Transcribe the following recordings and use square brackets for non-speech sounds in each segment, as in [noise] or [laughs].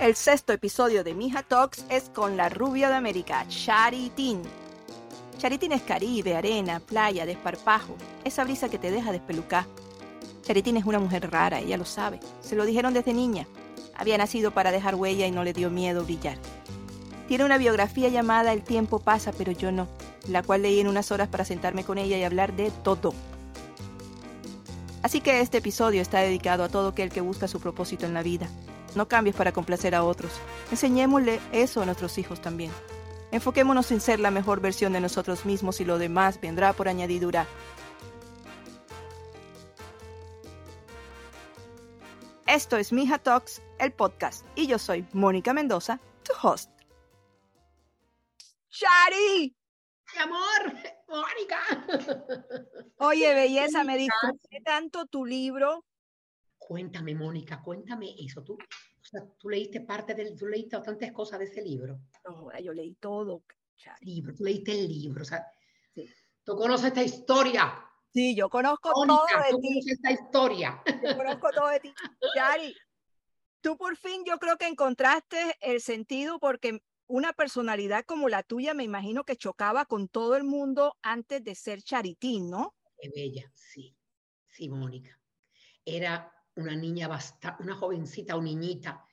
El sexto episodio de Mija Talks es con la rubia de América, Charitín. Charitín es Caribe, arena, playa, desparpajo, esa brisa que te deja despelucar. Charitín es una mujer rara, ella lo sabe. Se lo dijeron desde niña. Había nacido para dejar huella y no le dio miedo brillar. Tiene una biografía llamada El tiempo pasa, pero yo no, la cual leí en unas horas para sentarme con ella y hablar de todo. Así que este episodio está dedicado a todo aquel que busca su propósito en la vida. No cambies para complacer a otros. Enseñémosle eso a nuestros hijos también. Enfoquémonos en ser la mejor versión de nosotros mismos y lo demás vendrá por añadidura. Esto es Mija Talks, el podcast, y yo soy Mónica Mendoza, tu host. ¡Shari! ¡Mi amor! [laughs] ¡Mónica! Oye, [laughs] belleza, me disfruté tanto tu libro. Cuéntame, Mónica, cuéntame eso. Tú, o sea, tú leíste parte del, tú leíste bastantes cosas de ese libro. No, yo leí todo. Libro, tú leíste el libro, o sea, sí. tú conoces esta historia. Sí, yo conozco Mónica, todo de tú ti. conoces esta historia. Yo conozco todo de ti. [laughs] Shari, tú por fin yo creo que encontraste el sentido porque una personalidad como la tuya me imagino que chocaba con todo el mundo antes de ser charitín, ¿no? Qué bella, sí, sí, Mónica. Era una niña bastante, una jovencita o niñita,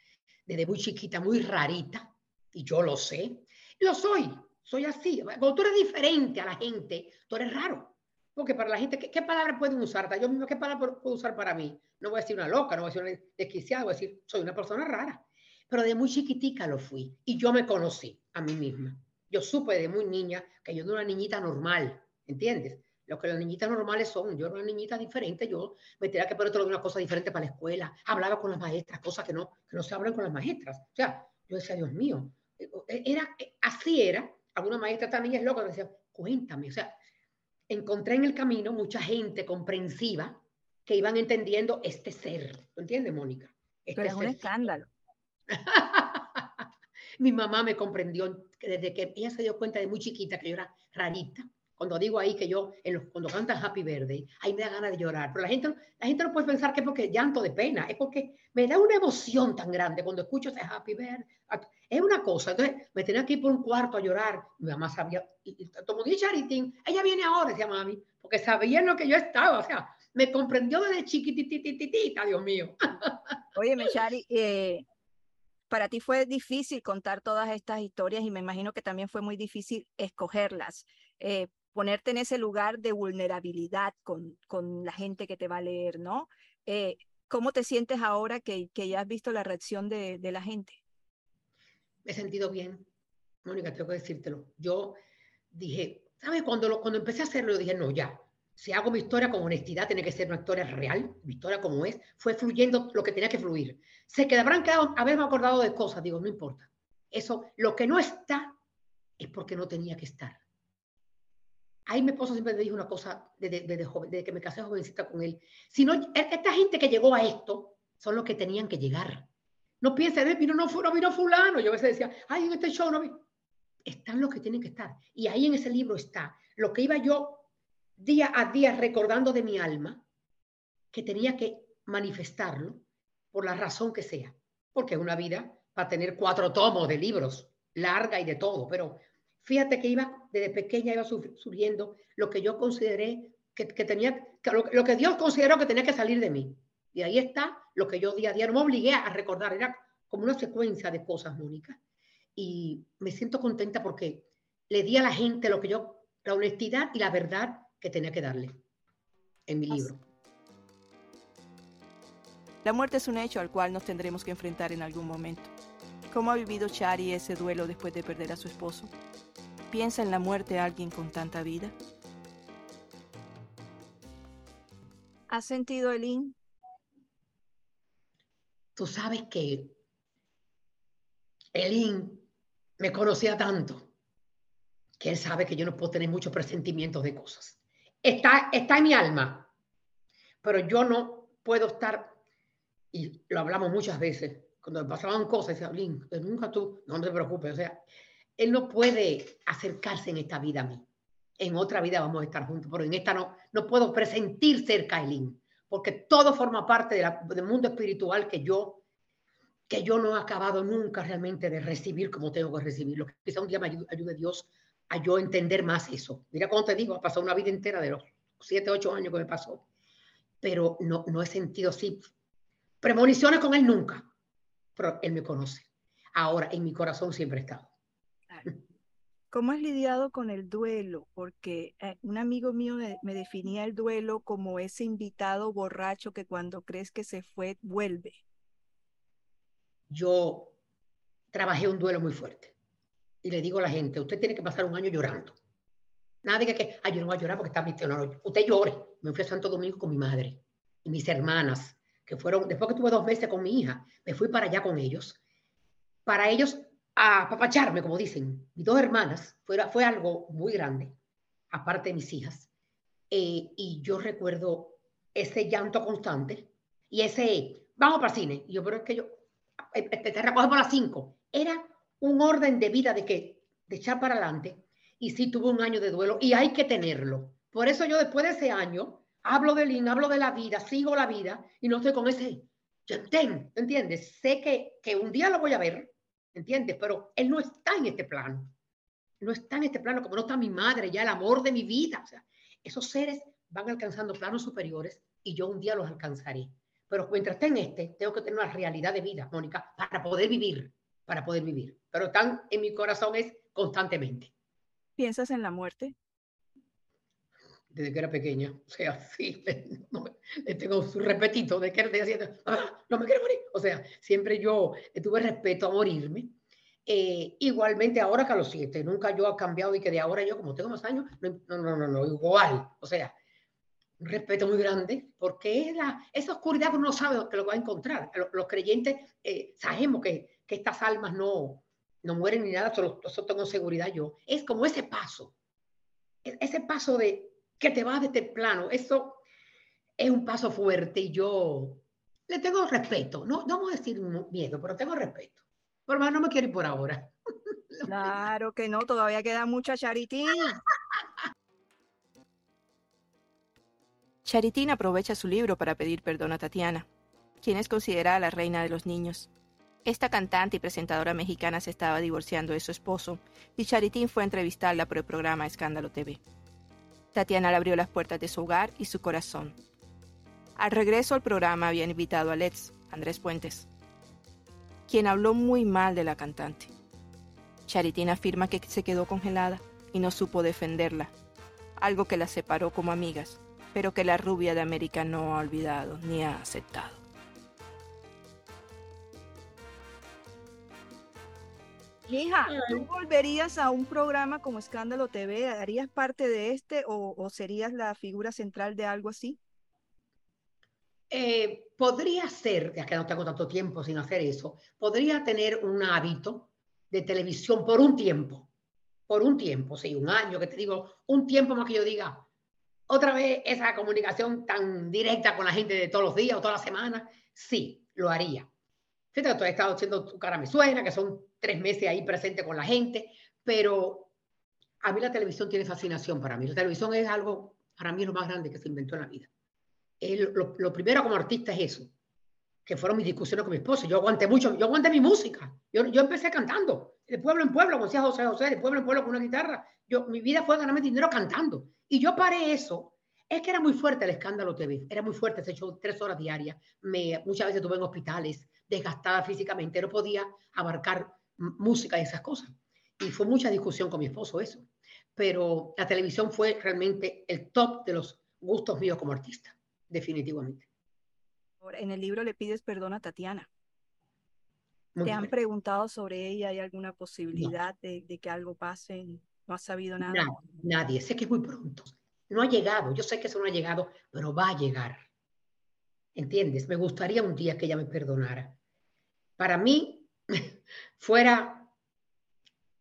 desde muy chiquita, muy rarita, y yo lo sé. Lo soy, soy así. Cuando tú eres diferente a la gente, tú eres raro. Porque para la gente, ¿qué, palabras pueden usar? Yo mismo, ¿qué palabras puedo usar para mí? No voy a decir una loca, no voy a decir una desquiciada, voy a decir, soy una persona rara. Pero de muy chiquitica lo fui y yo me conocí a mí misma. Yo supe de muy niña que yo no era una niñita normal, ¿entiendes? Lo que las niñitas normales son, yo era una niñita diferente, yo me tenía que poner toda una cosa diferente para la escuela, hablaba con las maestras, cosas que no, que no se hablan con las maestras. O sea, yo decía, Dios mío, era, así era. Alguna maestra, niña es loca, me decía, cuéntame, o sea, encontré en el camino mucha gente comprensiva que iban entendiendo este ser. ¿Lo entiendes, Mónica? Este Pero es un escándalo. [laughs] Mi mamá me comprendió desde que ella se dio cuenta de muy chiquita que yo era rarita. Cuando digo ahí que yo, en los, cuando cantan Happy Birthday, ahí me da ganas de llorar. Pero la gente, la gente no puede pensar que es porque llanto de pena, es porque me da una emoción tan grande cuando escucho ese Happy Birthday. Es una cosa. Entonces me tenía que ir por un cuarto a llorar. Mi mamá sabía, como dice Charitín, ella viene ahora, decía mami, porque sabía en lo que yo estaba. O sea, me comprendió desde chiquititititita, Dios mío. Oye, Mechari, eh, para ti fue difícil contar todas estas historias y me imagino que también fue muy difícil escogerlas, eh, ponerte en ese lugar de vulnerabilidad con, con, la gente que te va a leer, ¿no? Eh, ¿Cómo te sientes ahora que, que, ya has visto la reacción de, de la gente? Me he sentido bien, Mónica, tengo que decírtelo. Yo dije, ¿sabes? Cuando, lo, cuando empecé a hacerlo, dije, no, ya, si hago mi historia con honestidad, tiene que ser una historia real, mi historia como es, fue fluyendo lo que tenía que fluir. Se que quedado, haberme acordado de cosas, digo, no importa. Eso, lo que no está, es porque no tenía que estar. Ahí mi esposo siempre me dijo una cosa desde, joven, desde que me casé jovencita con él. Si no, esta gente que llegó a esto son los que tenían que llegar. No piensen, vino, no, no vino fulano. Yo a veces decía, ay, en este show no vino. Están los que tienen que estar. Y ahí en ese libro está lo que iba yo día a día recordando de mi alma que tenía que manifestarlo por la razón que sea, porque es una vida para tener cuatro tomos de libros, larga y de todo, pero fíjate que iba, desde pequeña iba surgiendo lo que yo consideré que, tenía, que lo, lo, que Dios consideró que tenía que salir de mí. Y ahí está lo que yo día a día no me obligué a recordar, era como una secuencia de cosas, Mónica. Y me siento contenta porque le di a la gente lo que yo, la honestidad y la verdad que tenía que darle en mi libro. La muerte es un hecho al cual nos tendremos que enfrentar en algún momento. ¿Cómo ha vivido Chari ese duelo después de perder a su esposo? ¿Piensa en la muerte alguien con tanta vida? ¿Has sentido, Elin? Tú sabes que Elin me conocía tanto que él sabe que yo no puedo tener muchos presentimientos de cosas está, está en mi alma, pero yo no puedo estar, y lo hablamos muchas veces, cuando me pasaban cosas, decía, Link, nunca tú, no te preocupes, o sea, él no puede acercarse en esta vida a mí. En otra vida vamos a estar juntos, pero en esta no, no puedo presentir cerca a Elin, porque todo forma parte de la, del mundo espiritual que yo que yo no he acabado nunca realmente de recibir como tengo que recibirlo. Quizá un día me ayude, ayude Dios a yo entender más eso. Mira cómo te digo, ha pasado una vida entera de los siete, ocho años que me pasó, pero no, no he sentido así premoniciones con él nunca, pero él me conoce. Ahora, en mi corazón siempre ha estado. ¿Cómo has lidiado con el duelo? Porque eh, un amigo mío me, definía el duelo como ese invitado borracho que cuando crees que se fue, vuelve. Yo trabajé un duelo muy fuerte. Y le digo a la gente, usted tiene que pasar un año llorando. Nadie que, que ay, yo no voy a llorar porque está misionero. Usted llore. Me fui a Santo Domingo con mi madre y mis hermanas, que fueron, después que tuve dos meses con mi hija, me fui para allá con ellos. Para ellos a papacharme, como dicen, mis dos hermanas, fue, fue algo muy grande, aparte de mis hijas. Eh, y yo recuerdo ese llanto constante y ese, vamos para cine. Y yo, pero que yo, eh, eh, te, te recoge por las cinco. Era un orden de vida de que, de echar para adelante. Y sí tuve un año de duelo y hay que tenerlo. Por eso yo después de ese año hablo de Lin, hablo de la vida, sigo la vida y no estoy con ese, ¿entiendes? Sé que, que un día lo voy a ver, ¿entiendes? Pero él no está en este plano. No está en este plano como no está mi madre, ya el amor de mi vida. Esos seres van alcanzando planos superiores y yo un día los alcanzaré. Pero mientras esté en este, tengo que tener una realidad de vida, Mónica, para poder vivir, para poder vivir. Pero están en mi corazón es constantemente. ¿Piensas en la muerte? Desde que era pequeña. O sea, [laughs] sí, le, tengo su repetito de que era haciendo, ah, no me quiero morir. O sea, siempre yo tuve respeto a morirme. Eh, igualmente ahora que a los siete, nunca yo he cambiado y que de ahora yo, como tengo más años, no, no, no, no, igual. O sea, un respeto muy grande, porque es la, esa oscuridad que uno no sabe que lo va a encontrar. Los, creyentes eh, sabemos que, que, estas almas no, no mueren ni nada, solo, eso tengo seguridad yo. Es como ese paso, e, ese paso de que te vas de este plano, eso es un paso fuerte y yo le tengo respeto, no, no vamos a decir miedo, pero tengo respeto. Por más no me quiero ir por ahora. [laughs] Claro que no, todavía queda mucha charitín. Charitín aprovecha su libro para pedir perdón a Tatiana, quien es considerada la reina de los niños. Esta cantante y presentadora mexicana se estaba divorciando de su esposo y Charitín fue a entrevistarla por el programa Escándalo TV. Tatiana le abrió las puertas de su hogar y su corazón. Al regreso al programa había invitado a Let's, Andrés Puentes, quien habló muy mal de la cantante. Charitín afirma que se quedó congelada y no supo defenderla, algo que la separó como amigas pero que la rubia de América no ha olvidado ni ha aceptado. Hija, ¿tú volverías a un programa como Escándalo TV? ¿Harías parte de este o, serías la figura central de algo así? Eh, podría ser, ya que no tengo tanto tiempo sin hacer eso, podría tener un hábito de televisión por un tiempo, por un tiempo, sí, un año, que te digo, un tiempo más que yo diga, otra vez esa comunicación tan directa con la gente de todos los días o todas las semanas, sí, lo haría. Fíjate que tú has estado haciendo tu cara me suena, que son tres meses ahí presente con la gente, pero a mí la televisión tiene fascinación para mí. La televisión es algo, para mí, lo más grande que se inventó en la vida. lo, primero como artista es eso, que fueron mis discusiones con mi esposo. Yo aguanté mucho, yo aguanté mi música. Yo, yo empecé cantando, de pueblo en pueblo, como decía José José, de pueblo en pueblo con una guitarra. Yo, mi vida fue ganarme dinero cantando. Y yo paré eso. Es que era muy fuerte el escándalo TV, era muy fuerte, se echó tres horas diarias. Me, muchas veces estuve en hospitales, desgastada físicamente, no podía abarcar música y esas cosas. Y fue mucha discusión con mi esposo eso. Pero la televisión fue realmente el top de los gustos míos como artista, definitivamente. En el libro le pides perdón a Tatiana. ¿Te han preguntado sobre ella? ¿Hay alguna posibilidad de, de, que algo pase? ¿No has sabido nada? Nadie, Sé que es muy pronto. No ha llegado. Yo sé que eso no ha llegado, pero va a llegar. ¿Entiendes? Me gustaría un día que ella me perdonara. Para mí, fuera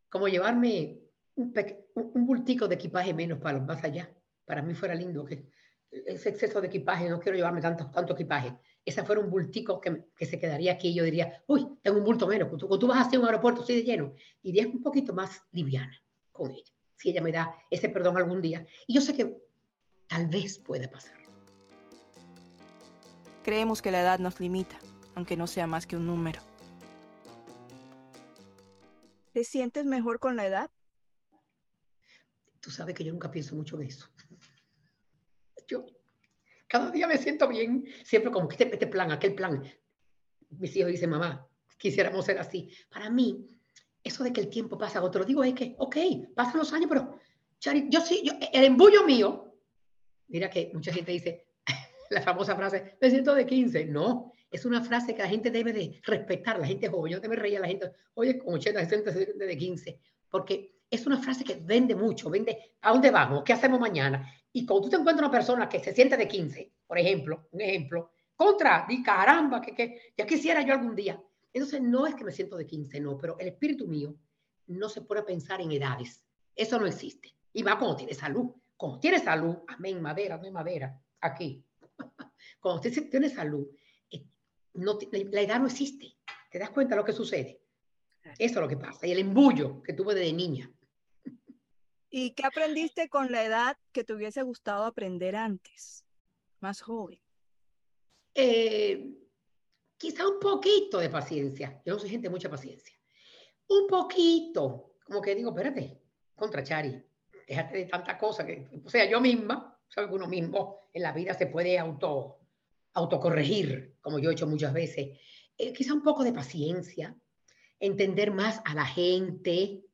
como llevarme un, un bultico de equipaje menos para los más allá. Para mí fuera lindo que ese exceso de equipaje, no quiero llevarme tanto, tanto equipaje. Ese fuera un bultico que, que se quedaría aquí y yo diría, uy, tengo un bulto menos. Cuando tú, vas hacia un aeropuerto así de lleno, irías un poquito más liviana con ella, si ella me da ese perdón algún día. Y yo sé que tal vez puede pasar. Creemos que la edad nos limita, aunque no sea más que un número. ¿Te sientes mejor con la edad? Tú sabes que yo nunca pienso mucho en eso. [laughs] Yo cada día me siento bien, siempre como que este, este plan, aquel plan. Mis hijos dicen, mamá, quisiéramos ser así. Para mí, eso de que el tiempo pasa, otro lo digo es que, ok, pasan los años, pero yo sí, yo, el embullo mío, mira que mucha gente dice [laughs] la famosa frase, me siento de 15. No, es una frase que la gente debe de respetar, la gente joven. Yo me reía la gente, oye, con 80, 60, 70 de 15, porque es una frase que vende mucho, vende, ¿a dónde vamos? ¿Qué hacemos mañana? Y cuando tú te encuentras una persona que se siente de 15, por ejemplo, un ejemplo, contra, di caramba, que, que ya quisiera yo algún día. Entonces, no es que me siento de 15, no, pero el espíritu mío no se a pensar en edades. Eso no existe. Y va cuando tiene salud. Cuando tiene salud, amén, madera, no hay madera, aquí. [laughs] Cuando usted tiene salud, no, la edad no existe. ¿Te das cuenta de lo que sucede? Eso es lo que pasa. Y el embullo que tuve desde niña. ¿Y qué aprendiste con la edad que te hubiese gustado aprender antes, más joven? Eh, quizá un poquito de paciencia. Yo no soy gente de mucha paciencia. Un poquito. Como que digo, espérate, contra Chari, déjate de tanta cosa que, o sea, yo misma, sabes que uno mismo en la vida se puede auto, autocorregir, como yo he hecho muchas veces. Eh, quizá un poco de paciencia, entender más a la gente,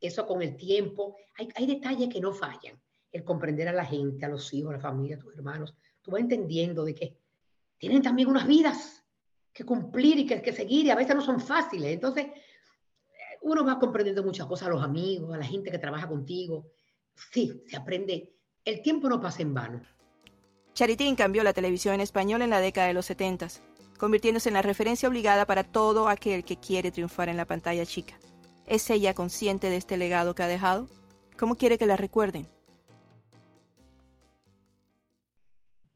eso con el tiempo. Hay, detalles que no fallan. El comprender a la gente, a los hijos, a la familia, a tus hermanos. Tú vas entendiendo de que tienen también unas vidas que cumplir y que, que seguir y a veces no son fáciles. Entonces, uno va comprendiendo muchas cosas a los amigos, a la gente que trabaja contigo. Sí, se aprende. El tiempo no pasa en vano. Charitín cambió la televisión en español en la década de los 70, convirtiéndose en la referencia obligada para todo aquel que quiere triunfar en la pantalla chica. ¿Es ella consciente de este legado que ha dejado? ¿Cómo quiere que la recuerden?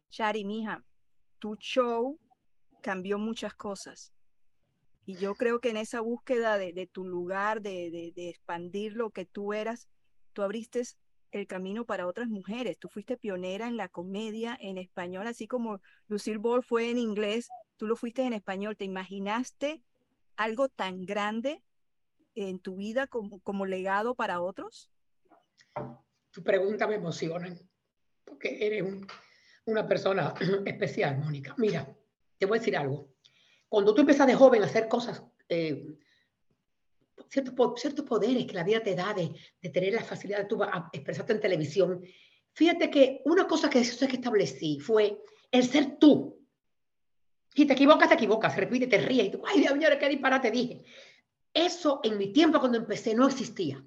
Chari, mija, tu show cambió muchas cosas. Y yo creo que en esa búsqueda de, tu lugar, de, de, expandir lo que tú eras, tú abriste el camino para otras mujeres. Tú fuiste pionera en la comedia en español, así como Lucille Ball fue en inglés, tú lo fuiste en español. ¿Te imaginaste algo tan grande en tu vida como, como legado para otros? Tu pregunta me emociona, porque eres una persona [clears throat] especial, Mónica. Mira, te voy a decir algo. Cuando tú empiezas de joven a hacer cosas, eh, ciertos, ciertos poderes que la vida te da de, de tener la facilidad de tú expresarte en televisión, fíjate que una cosa que, que establecí fue el ser tú. Si te equivocas, te equivocas, repite, te ríes y tú, ay Dios mío, qué disparate dije. Eso en mi tiempo cuando empecé no existía.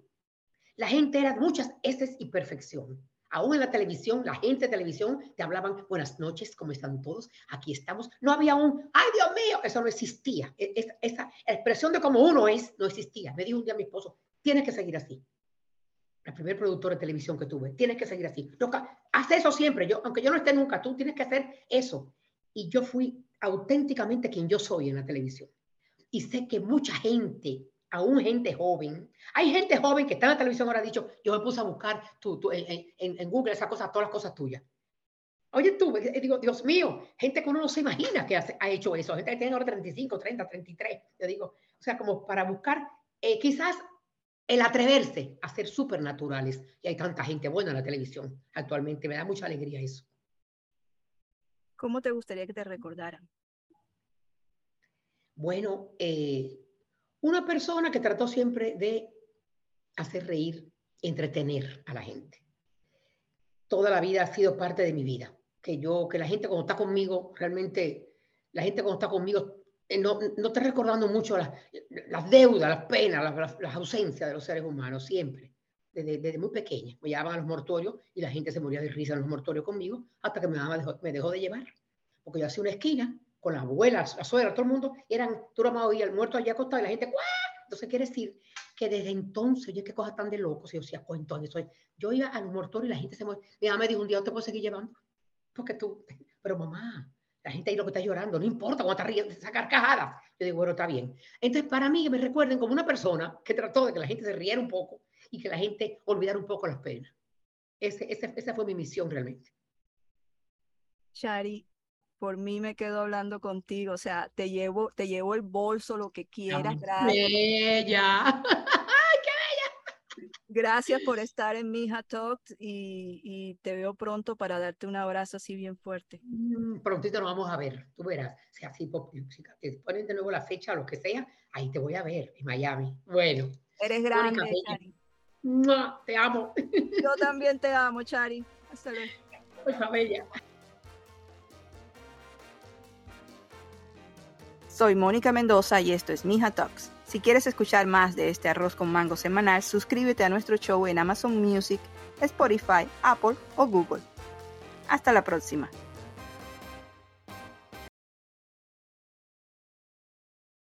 La gente era muchas S y perfección. Aún en la televisión, la gente de televisión te hablaban, buenas noches, ¿cómo están todos? Aquí estamos. No había un, ay Dios mío, eso no existía. E, esa, expresión de cómo uno es no existía. Me dijo un día mi esposo, tienes que seguir así. La primer productor de televisión que tuve, tienes que seguir así. haz eso siempre, yo, aunque yo no esté nunca, tú tienes que hacer eso. Y yo fui auténticamente quien yo soy en la televisión. Y sé que mucha gente aún gente joven. Hay gente joven que está en la televisión ahora ha dicho, yo me puse a buscar en, en, Google esas cosas, todas las cosas tuyas. Oye tú, eh, digo, Dios mío, gente que uno no se imagina que ha hecho eso, gente que tiene ahora 35, 30, 33, yo digo, o sea, como para buscar eh, quizás el atreverse a ser supernaturales. Y hay tanta gente buena en la televisión actualmente, me da mucha alegría eso. ¿Cómo te gustaría que te recordaran? Bueno, eh, una persona que trató siempre de hacer reír, entretener a la gente. Toda la vida ha sido parte de mi vida. Que yo, que la gente cuando está conmigo, realmente, la gente cuando está conmigo, eh, no, no está recordando mucho las, las deudas, las penas, las, ausencias de los seres humanos, siempre. Desde, muy pequeña. Me llevaban a los mortorios y la gente se moría de risa en los mortorios conmigo hasta que mi mamá dejó, me dejó de llevar. Porque yo hacía una esquina con las abuelas, la suegra, todo el mundo, eran, tú lo y el muerto allá acostado y la gente, ¡guau! Entonces quiere decir que desde entonces, oye, qué cosas tan de locos, yo decía, pues entonces, yo iba al mortorio y la gente se muere. Mi mamá me dijo un día, ¿no te puedo seguir llevando? Porque tú, [laughs] pero mamá, la gente ahí lo que está llorando, no importa cuando está riendo, sacar cajadas. Yo digo, bueno, está bien. Entonces, para mí, que me recuerden como una persona que trató de que la gente se riera un poco y que la gente olvidara un poco las penas. Ese, esa fue mi misión realmente. Shari, por mí me quedo hablando contigo, o sea, te llevo, te llevo el bolso, lo que quieras. Bella. [laughs] Gracias por estar en Mija Talks y, te veo pronto para darte un abrazo así bien fuerte. Mm, prontito nos vamos a ver, tú verás, sea así pop música. Te ponen de nuevo la fecha o lo que sea, ahí te voy a ver en Miami. Bueno. Eres grande, Chari. Te amo. Yo [laughs] también te amo, Chari. Hasta luego. bella. Soy Mónica Mendoza y esto es Mija Talks. Si quieres escuchar más de este arroz con mango semanal, suscríbete a nuestro show en Amazon Music, Spotify, Apple o Google. Hasta la próxima.